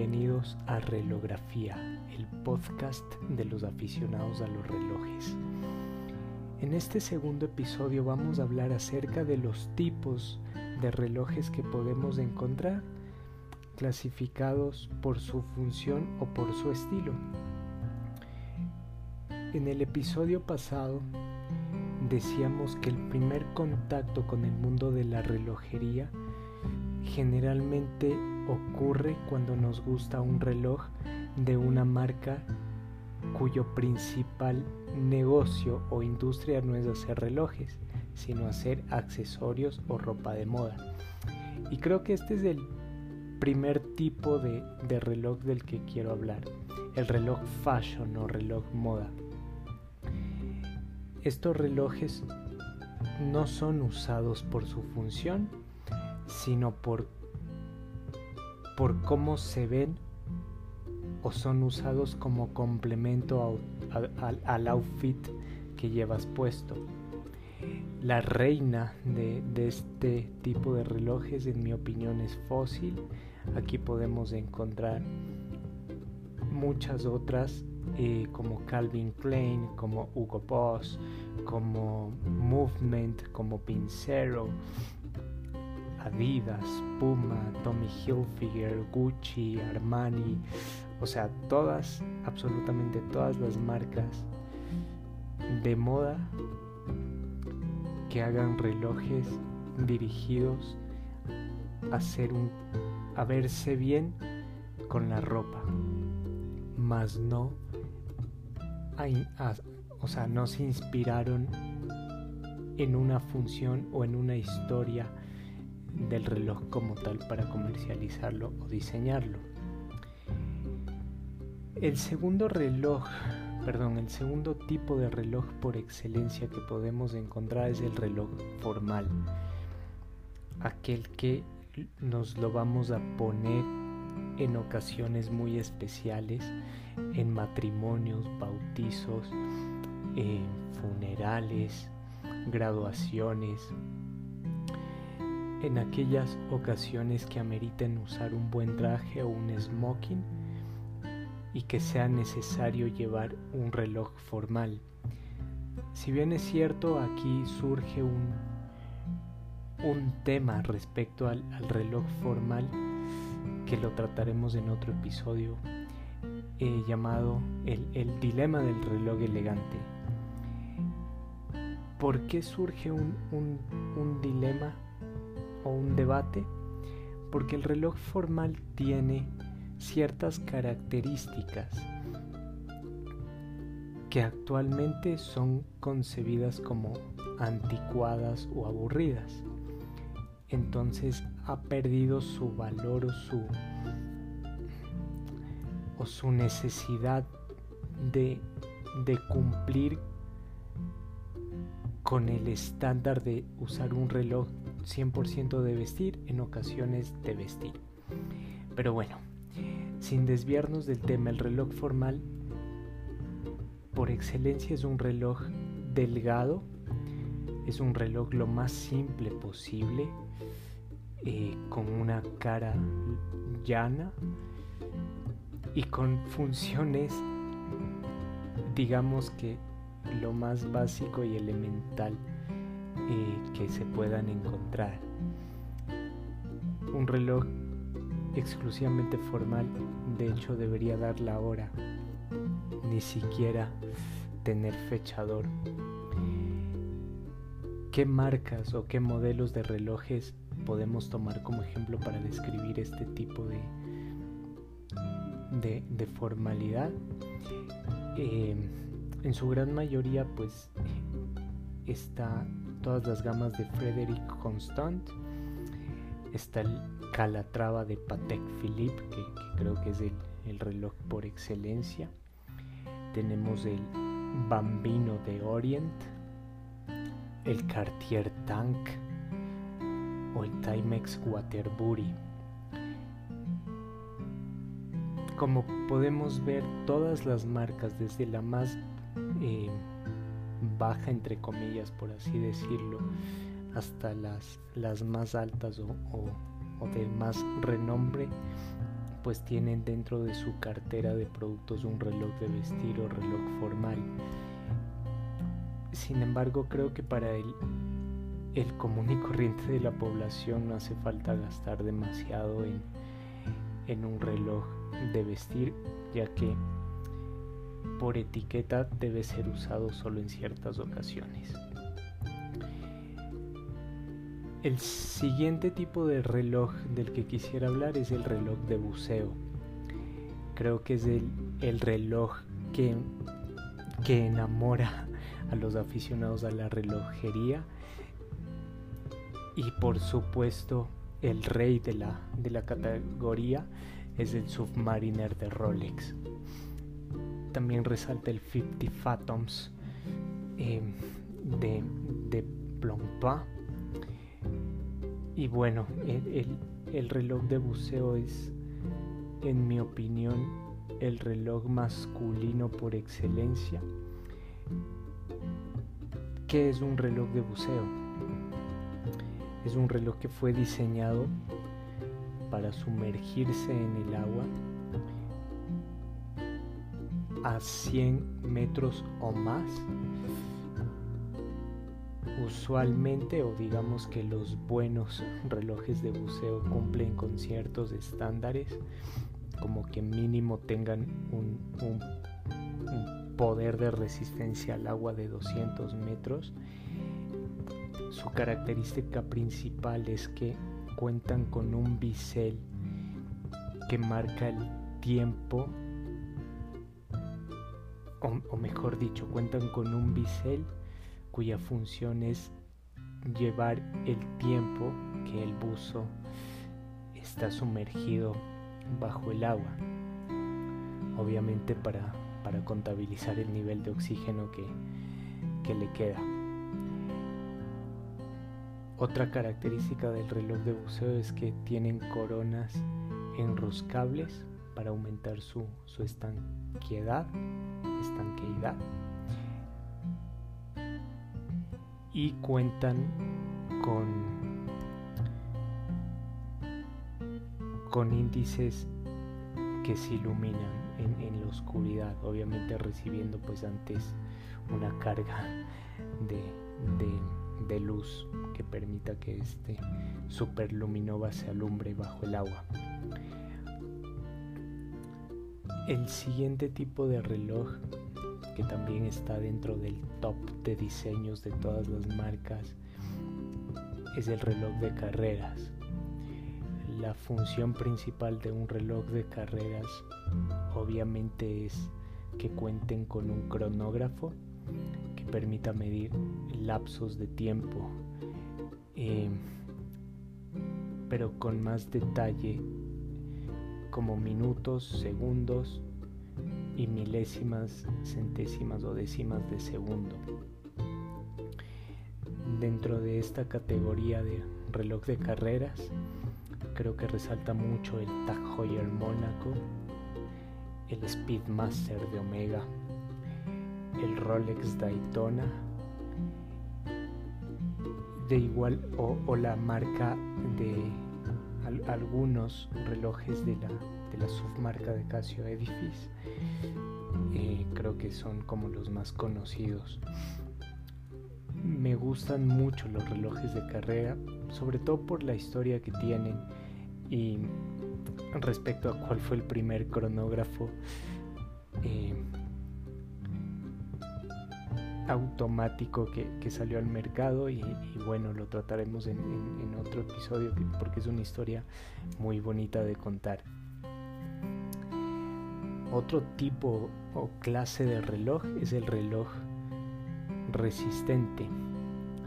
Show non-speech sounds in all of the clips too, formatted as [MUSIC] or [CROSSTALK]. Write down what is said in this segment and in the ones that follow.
bienvenidos a Relografía, el podcast de los aficionados a los relojes. En este segundo episodio vamos a hablar acerca de los tipos de relojes que podemos encontrar, clasificados por su función o por su estilo. En el episodio pasado decíamos que el primer contacto con el mundo de la relojería generalmente ocurre cuando nos gusta un reloj de una marca cuyo principal negocio o industria no es hacer relojes, sino hacer accesorios o ropa de moda. Y creo que este es el primer tipo de, de reloj del que quiero hablar, el reloj fashion o reloj moda. Estos relojes no son usados por su función, sino por, por cómo se ven o son usados como complemento al outfit que llevas puesto. La reina de, este tipo de relojes, en mi opinión, es Fossil. Aquí podemos encontrar muchas otras eh, como Calvin Klein, como Hugo Boss, como Movement, como Pincero, Adidas, Puma, Tommy Hilfiger, Gucci, Armani, o sea, todas, absolutamente todas las marcas de moda que hagan relojes dirigidos a hacer un a verse bien con la ropa, más no o sea, no se inspiraron en una función o en una historia del reloj como tal para comercializarlo o diseñarlo. El segundo reloj, perdón, el segundo tipo de reloj por excelencia que podemos encontrar es el reloj formal. Aquel que nos lo vamos a poner en ocasiones muy especiales, en matrimonios, bautizos, funerales, graduaciones, en aquellas ocasiones que ameriten usar un buen traje o un smoking y que sea necesario llevar un reloj formal. Si bien es cierto, aquí surge un, un tema respecto al, reloj formal que lo trataremos en otro episodio eh, llamado el, el dilema del reloj elegante. ¿Por qué surge un, un, dilema o un debate? Porque el reloj formal tiene ciertas características que actualmente son concebidas como anticuadas o aburridas. Entonces ha perdido su valor o su, o su necesidad de, de cumplir con el estándar de usar un reloj 100% de vestir en ocasiones de vestir. Pero bueno, sin desviarnos del tema, el reloj formal por excelencia es un reloj delgado, es un reloj lo más simple posible, eh, con una cara llana y con funciones, digamos que lo más básico y elemental que se puedan encontrar. Un reloj exclusivamente formal, de hecho, debería dar la hora, ni siquiera tener fechador. ¿Qué marcas o qué modelos de relojes podemos tomar como ejemplo para describir este tipo de, de, formalidad? Eh, en su gran mayoría pues está todas las gamas de Frederic Constant, está el Calatrava de Patek Philippe, que, creo que es el, reloj por excelencia, tenemos el Bambino de Orient, el Cartier Tank o el Timex Waterbury. Como podemos ver, todas las marcas, desde la más eh, baja, entre comillas, por así decirlo, hasta las, las más altas o, o, de más renombre, pues tienen dentro de su cartera de productos un reloj de vestir o reloj formal. Sin embargo, creo que para el, el común y corriente de la población no hace falta gastar demasiado en, en un reloj de vestir, ya que por etiqueta debe ser usado solo en ciertas ocasiones. El siguiente tipo de reloj del que quisiera hablar es el reloj de buceo. Creo que es el, reloj que, que enamora a los aficionados a la relojería y por supuesto el rey de la, de la categoría es el Submariner de Rolex. También resalta el 50 Fathoms eh, de, de Blancpain y bueno, el, reloj de buceo es, en mi opinión, el reloj masculino por excelencia. ¿Qué es un reloj de buceo? Es un reloj que fue diseñado para sumergirse en el agua a 100 metros o más. Usualmente o digamos que los buenos [LAUGHS] relojes de buceo cumplen con ciertos estándares como que mínimo tengan un, poder de resistencia al agua de 200 metros. Su característica principal es que cuentan con un bisel que marca el tiempo o mejor dicho cuentan con un bisel cuya función es llevar el tiempo que el buzo está sumergido bajo el agua, obviamente para, contabilizar el nivel de oxígeno que, que le queda. Otra característica del reloj de buceo es que tienen coronas enroscables para aumentar su, su estanqueidad, y cuentan con con índices que se iluminan en, la oscuridad, obviamente recibiendo pues antes una carga de, de luz que permita que este superluminova se alumbre bajo el agua. El siguiente tipo de reloj que también está dentro del top de diseños de todas las marcas, es el reloj de carreras. La función principal de un reloj de carreras obviamente es que cuenten con un cronógrafo que permita medir lapsos de tiempo, eh, pero con más detalle como minutos, segundos y milésimas, centésimas o décimas de segundo. Dentro de esta categoría de reloj de carreras, creo que resalta mucho el Tag Heuer Mónaco, el Speedmaster de Omega, el Rolex Daytona, de igual o, la marca de algunos relojes de la de la submarca de Casio Edifice. Eh, creo que son como los más conocidos. Me gustan mucho los relojes de carrera, sobre todo por la historia que tienen y respecto a cuál fue el primer cronógrafo eh, automático que, salió al mercado y, bueno, lo trataremos en, otro episodio porque es una historia muy bonita de contar. Otro tipo o clase de reloj es el reloj resistente.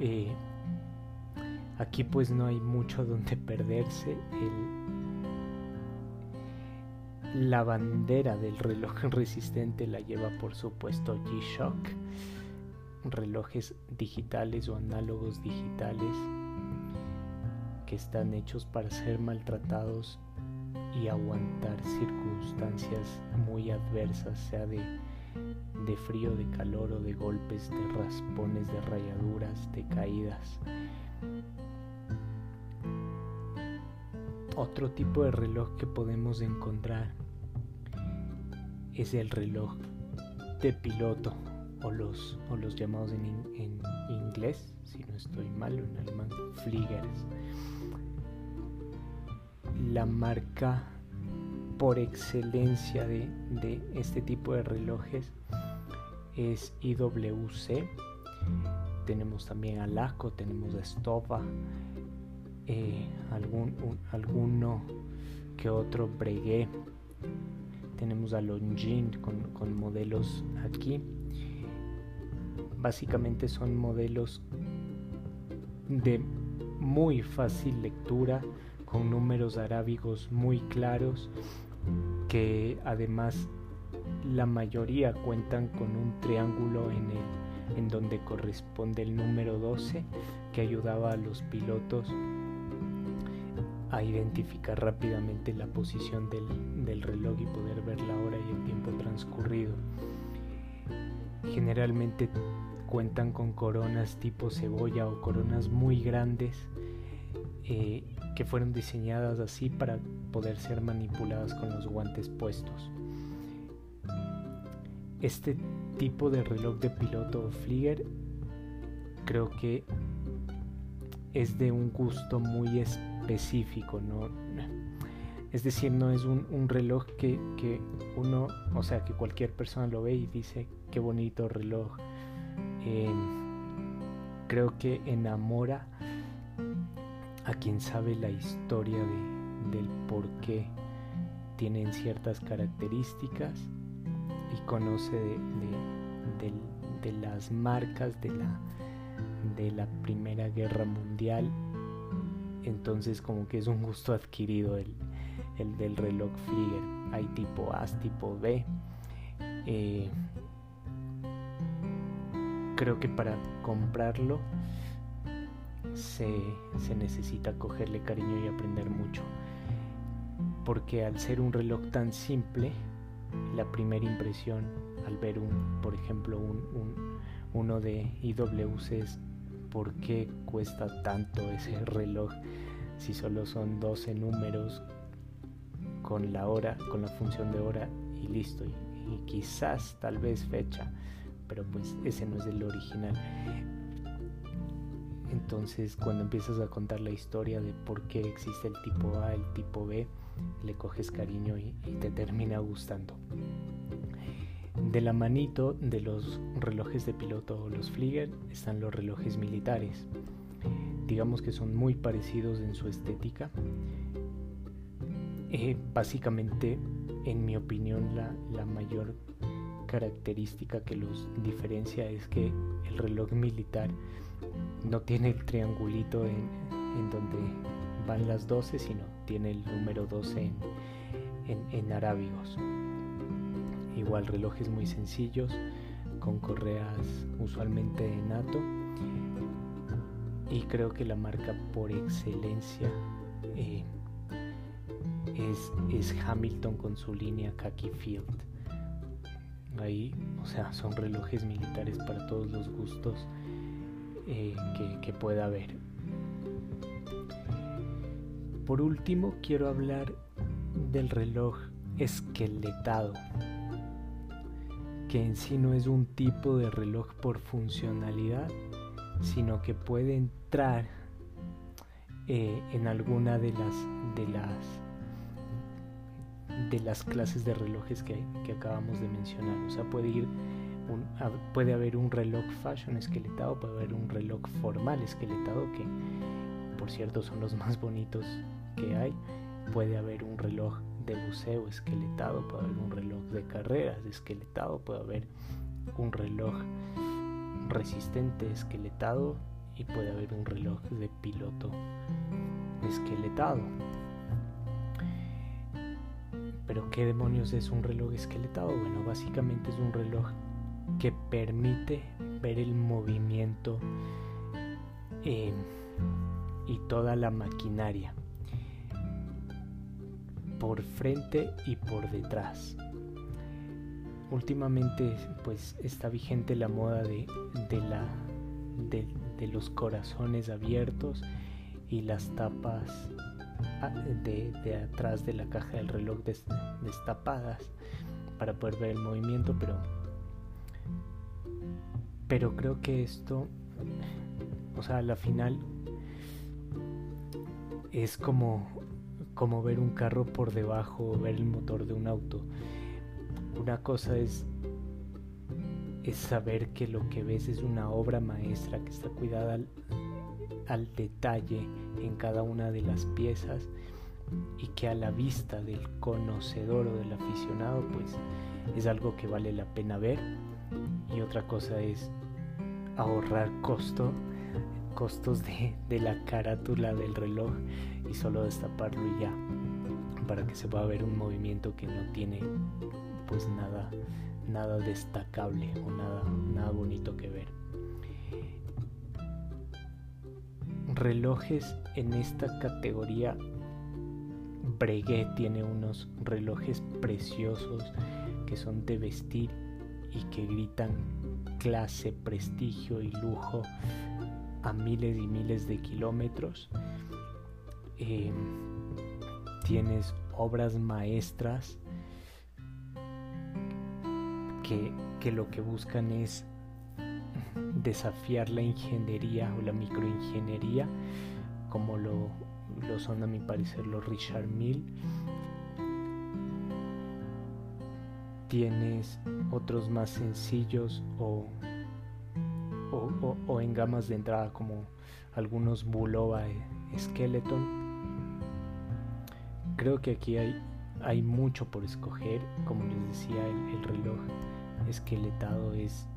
Eh, aquí pues no hay mucho donde perderse. la bandera del reloj [LAUGHS] resistente la lleva por supuesto G-Shock. Relojes digitales o análogos digitales que están hechos para ser maltratados y aguantar circunstancias muy adversas, sea de, de frío, de calor o de golpes, de raspones, de rayaduras, de caídas. otro tipo de reloj que podemos encontrar es el reloj de piloto o los, o los llamados en, inglés, si no estoy mal, en alemán, Fliegers. La marca por excelencia de, de este tipo de relojes es IWC. Tenemos también a Laco, tenemos a Stova, eh, algún, alguno que otro Breguet. Tenemos a Longines con, con modelos aquí. Básicamente son modelos de muy fácil lectura, con números arábigos muy claros, que además la mayoría cuentan con un triángulo en, el, en donde corresponde el número 12 que ayudaba a los pilotos a identificar rápidamente la posición del, del, reloj y poder ver la hora y el tiempo transcurrido. Generalmente cuentan con coronas tipo cebolla o coronas muy grandes eh, que fueron diseñadas así para poder ser manipuladas con los guantes puestos. Este tipo de reloj de piloto Flieger creo que es de un gusto muy específico, ¿no? Es decir, no es un, reloj que, uno, o sea, que cualquier persona lo ve y dice, qué bonito reloj. Eh, creo que enamora a quien sabe la historia del por qué tienen ciertas características y conoce de, las marcas de la, de la Primera Guerra Mundial. Entonces como que es un gusto adquirido el, del reloj Flieger. Hay tipo A, tipo B. Eh, creo que para comprarlo se, necesita cogerle cariño y aprender mucho. Porque al ser un reloj tan simple, la primera impresión al ver un, por ejemplo, un, uno de IWC es por qué cuesta tanto ese reloj si solo son 12 números con la hora, con la función de hora y listo. y quizás tal vez fecha, pero pues ese no es el original. Entonces cuando empiezas a contar la historia de por qué existe el tipo A, el tipo B, le coges cariño y, te termina gustando. De la manito de los relojes de piloto o los Flieger están los relojes militares. Digamos que son muy parecidos en su estética. Eh, básicamente, en mi opinión, la, la mayor característica que los diferencia es que el reloj militar no tiene el triangulito en, donde van las 12, sino tiene el número 12 en, en, arábigos. Igual relojes muy sencillos, con correas usualmente de NATO. Y creo que la marca por excelencia eh, es, Hamilton con su línea Khaki Field. Ahí, o sea, son relojes militares para todos los gustos eh, que, pueda haber. Por último, quiero hablar del reloj esqueletado, que en sí no es un tipo de reloj por funcionalidad, sino que puede entrar eh, en alguna de las de las de las clases de relojes que, que acabamos de mencionar. O sea, puede ir puede haber un reloj fashion esqueletado, puede haber un reloj formal esqueletado, que por cierto son los [LAUGHS] más bonitos que hay. Puede haber un reloj de buceo esqueletado, puede haber un reloj de carreras esqueletado, puede haber un reloj resistente esqueletado y puede haber un reloj de piloto esqueletado. Pero ¿qué demonios es un reloj esqueletado? Bueno, básicamente es un reloj que permite ver el movimiento eh, y toda la maquinaria por frente y por detrás. Últimamente pues está vigente la moda de, la, de, los corazones abiertos y las tapas de, atrás de la caja del reloj destapadas para poder ver el movimiento, pero pero creo que esto, o sea, a la final es como como ver un carro por debajo ver el motor de un auto. Una cosa es es saber que lo que ves es una obra maestra que está cuidada al, al detalle en cada una de las piezas y que a la vista del conocedor o del aficionado pues es algo que vale la pena ver y otra cosa es ahorrar costo costos de, de la carátula del reloj y solo destaparlo y ya para que se pueda ver un movimiento que no tiene pues nada nada destacable o nada, nada bonito que ver. Relojes en esta categoría, Breguet tiene unos relojes preciosos que son de vestir y que gritan clase, prestigio y lujo a miles y miles de kilómetros. Eh, tienes obras maestras que, lo que buscan es desafiar la ingeniería o la microingeniería, como lo, son a mi parecer los Richard Mill. Tienes otros más sencillos o, o, en gamas de entrada como algunos Bulova Skeleton. Creo que aquí hay, hay mucho por escoger, como les decía, el reloj esqueletado es,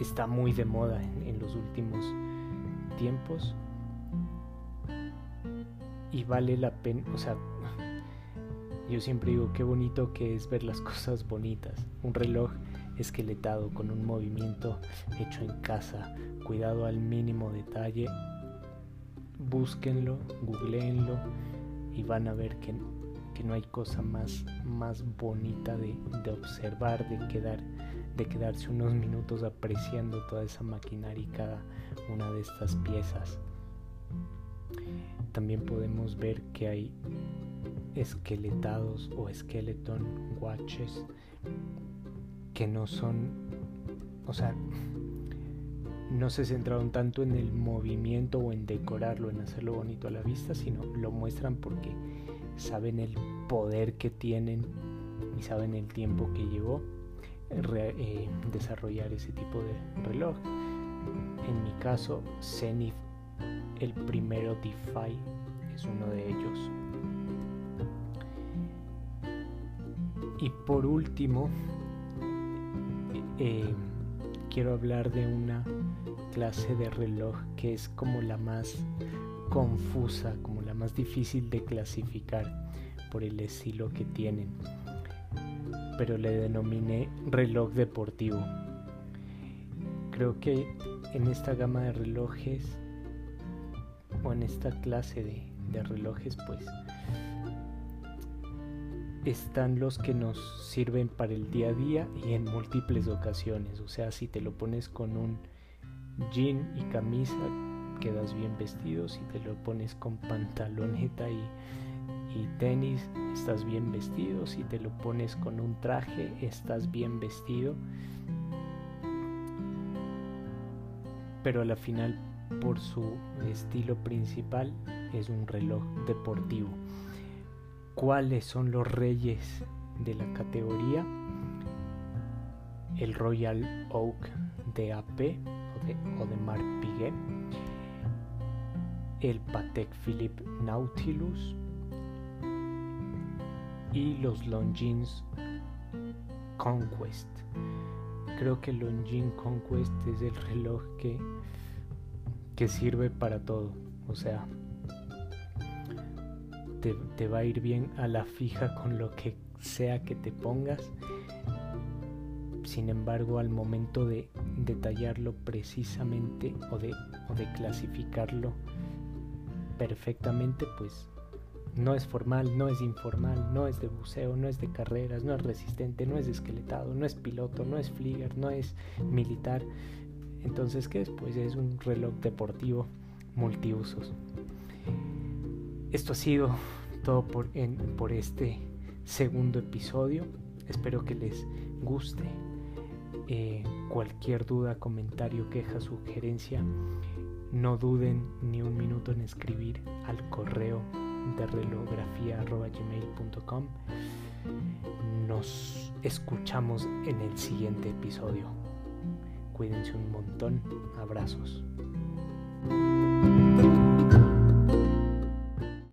está muy de moda en, los últimos tiempos y vale la pena, o sea, [LAUGHS] yo siempre digo qué bonito que es ver las cosas bonitas. Un reloj esqueletado con un movimiento hecho en casa, cuidado al mínimo detalle. Búsquenlo, googleenlo y van a ver que que no hay cosa más, más bonita de, observar, de, quedar, de quedarse unos minutos apreciando toda esa maquinaria y cada una de estas piezas. También podemos ver que hay esqueletados o skeleton watches que no son, o sea, no se centraron tanto en el movimiento o en decorarlo, en hacerlo bonito a la vista, sino lo muestran porque saben el poder que tienen y saben el tiempo que llevó eh, desarrollar ese tipo de reloj. En mi caso, Zenith, el primero DeFi, es uno de ellos. Y por último, eh, quiero hablar de una clase de reloj que es como la más confusa, como la más difícil de clasificar por el estilo que tienen, pero le denominé reloj deportivo. Creo que en esta gama de relojes o en esta clase de, de relojes pues están los que nos sirven para el día a día y en múltiples ocasiones. O sea, si te lo pones con un jean y camisa, quedas bien vestido. Si te lo pones con pantaloneta y, y tenis, estás bien vestido. Si te lo pones con un traje, estás bien vestido. Pero a la final, por su estilo principal, es un reloj deportivo. ¿Cuáles son los reyes de la categoría? El Royal Oak de AP o de, o de Marc Piguet el Patek Philippe Nautilus y los Longines Conquest. Creo que el Longines Conquest es el reloj que, que sirve para todo. O sea, te, te, va a ir bien a la fija con lo que sea que te pongas. Sin embargo, al momento de detallarlo precisamente o de, o de clasificarlo, perfectamente, pues no es formal, no es informal, no es de buceo, no es de carreras, no es resistente, no es esqueletado, no es piloto, no es flieger, no es militar. Entonces, ¿qué es? Pues es un reloj deportivo multiusos. esto ha sido todo por, este segundo episodio. Espero que les guste. Eh, cualquier duda, comentario, queja, sugerencia, no duden ni un minuto en escribir al correo de relografía.gmail.com. Nos escuchamos en el siguiente episodio. Cuídense un montón. Abrazos.